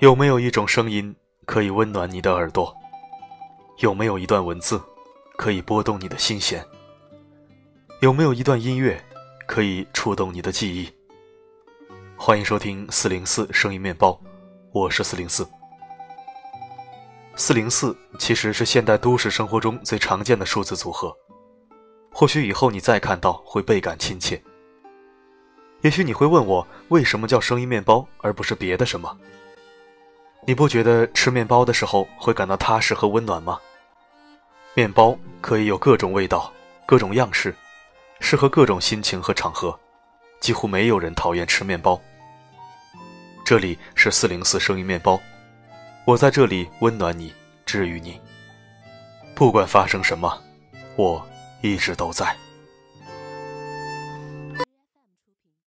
有没有一种声音可以温暖你的耳朵？有没有一段文字可以拨动你的心弦？有没有一段音乐可以触动你的记忆？欢迎收听四零四声音面包，我是四零四。四零四其实是现代都市生活中最常见的数字组合，或许以后你再看到会倍感亲切。也许你会问我，为什么叫声音面包而不是别的什么？你不觉得吃面包的时候会感到踏实和温暖吗？面包可以有各种味道、各种样式，适合各种心情和场合，几乎没有人讨厌吃面包。这里是四零四声音面包，我在这里温暖你，治愈你。不管发生什么，我一直都在。